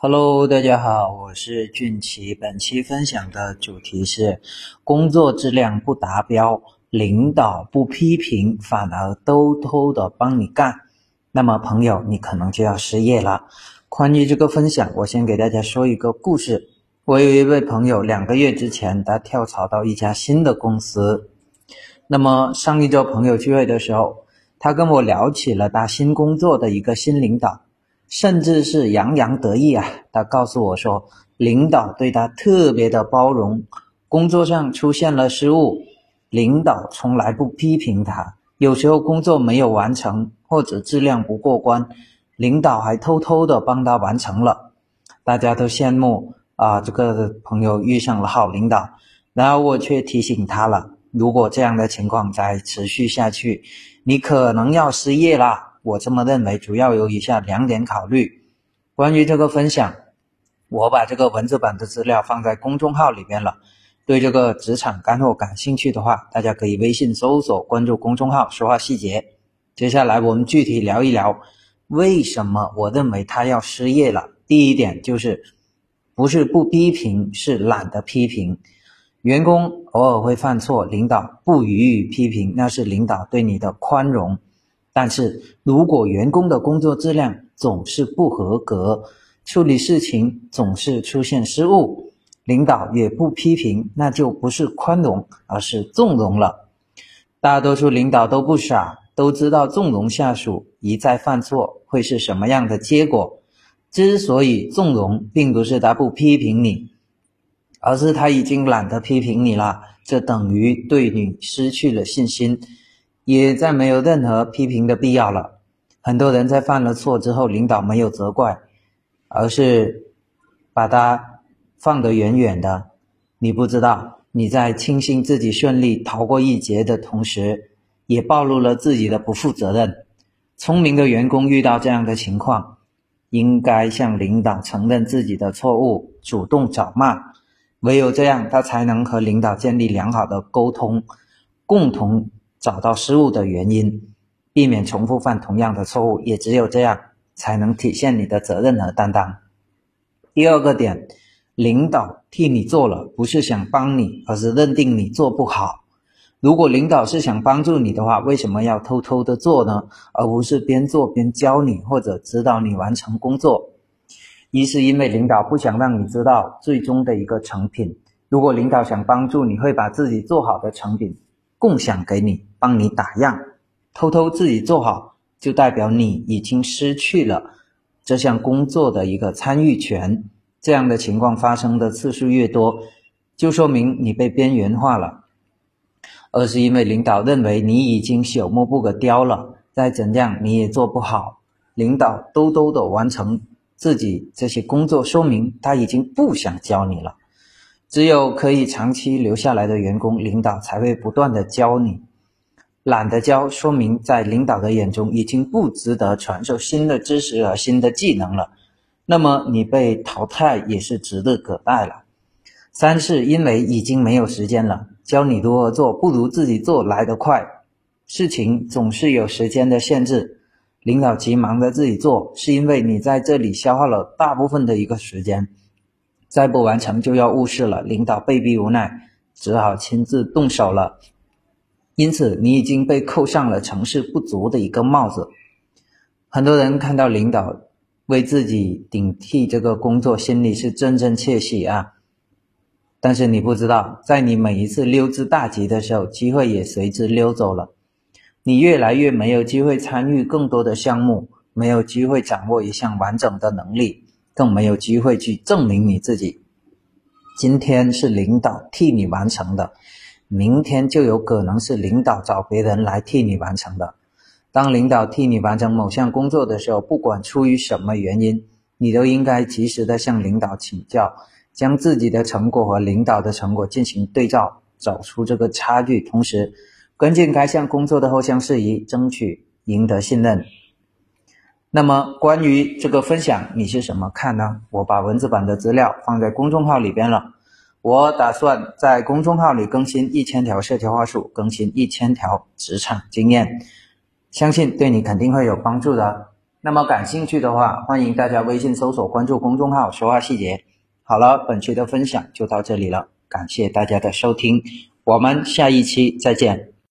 Hello，大家好，我是俊奇。本期分享的主题是工作质量不达标，领导不批评，反而偷偷的帮你干，那么朋友，你可能就要失业了。关于这个分享，我先给大家说一个故事。我有一位朋友，两个月之前，他跳槽到一家新的公司。那么上一周朋友聚会的时候，他跟我聊起了他新工作的一个新领导。甚至是洋洋得意啊！他告诉我说，领导对他特别的包容，工作上出现了失误，领导从来不批评他。有时候工作没有完成或者质量不过关，领导还偷偷的帮他完成了。大家都羡慕啊，这个朋友遇上了好领导。然后我却提醒他了，如果这样的情况再持续下去，你可能要失业了。我这么认为，主要有以下两点考虑。关于这个分享，我把这个文字版的资料放在公众号里边了。对这个职场干货感兴趣的话，大家可以微信搜索关注公众号“说话细节”。接下来我们具体聊一聊，为什么我认为他要失业了。第一点就是，不是不批评，是懒得批评。员工偶尔会犯错，领导不予以批评，那是领导对你的宽容。但是如果员工的工作质量总是不合格，处理事情总是出现失误，领导也不批评，那就不是宽容，而是纵容了。大多数领导都不傻，都知道纵容下属一再犯错会是什么样的结果。之所以纵容，并不是他不批评你，而是他已经懒得批评你了，这等于对你失去了信心。也再没有任何批评的必要了。很多人在犯了错之后，领导没有责怪，而是把他放得远远的。你不知道，你在庆幸自己顺利逃过一劫的同时，也暴露了自己的不负责任。聪明的员工遇到这样的情况，应该向领导承认自己的错误，主动找骂。唯有这样，他才能和领导建立良好的沟通，共同。找到失误的原因，避免重复犯同样的错误，也只有这样才能体现你的责任和担当。第二个点，领导替你做了，不是想帮你，而是认定你做不好。如果领导是想帮助你的话，为什么要偷偷的做呢？而不是边做边教你或者指导你完成工作？一是因为领导不想让你知道最终的一个成品。如果领导想帮助你，会把自己做好的成品。共享给你，帮你打样，偷偷自己做好，就代表你已经失去了这项工作的一个参与权。这样的情况发生的次数越多，就说明你被边缘化了。二是因为领导认为你已经朽木不可雕了，再怎样你也做不好。领导兜兜的完成自己这些工作，说明他已经不想教你了。只有可以长期留下来的员工，领导才会不断的教你。懒得教，说明在领导的眼中已经不值得传授新的知识和新的技能了。那么你被淘汰也是指日可待了。三是因为已经没有时间了，教你如何做不如自己做来得快。事情总是有时间的限制，领导急忙的自己做，是因为你在这里消耗了大部分的一个时间。再不完成就要误事了，领导被逼无奈，只好亲自动手了。因此，你已经被扣上了成事不足的一个帽子。很多人看到领导为自己顶替这个工作，心里是真真切喜啊。但是你不知道，在你每一次溜之大吉的时候，机会也随之溜走了。你越来越没有机会参与更多的项目，没有机会掌握一项完整的能力。更没有机会去证明你自己。今天是领导替你完成的，明天就有可能是领导找别人来替你完成的。当领导替你完成某项工作的时候，不管出于什么原因，你都应该及时的向领导请教，将自己的成果和领导的成果进行对照，找出这个差距，同时跟进该项工作的后项事宜，争取赢得信任。那么关于这个分享，你是怎么看呢？我把文字版的资料放在公众号里边了。我打算在公众号里更新一千条社交话术，更新一千条职场经验，相信对你肯定会有帮助的。那么感兴趣的话，欢迎大家微信搜索关注公众号“说话细节”。好了，本期的分享就到这里了，感谢大家的收听，我们下一期再见。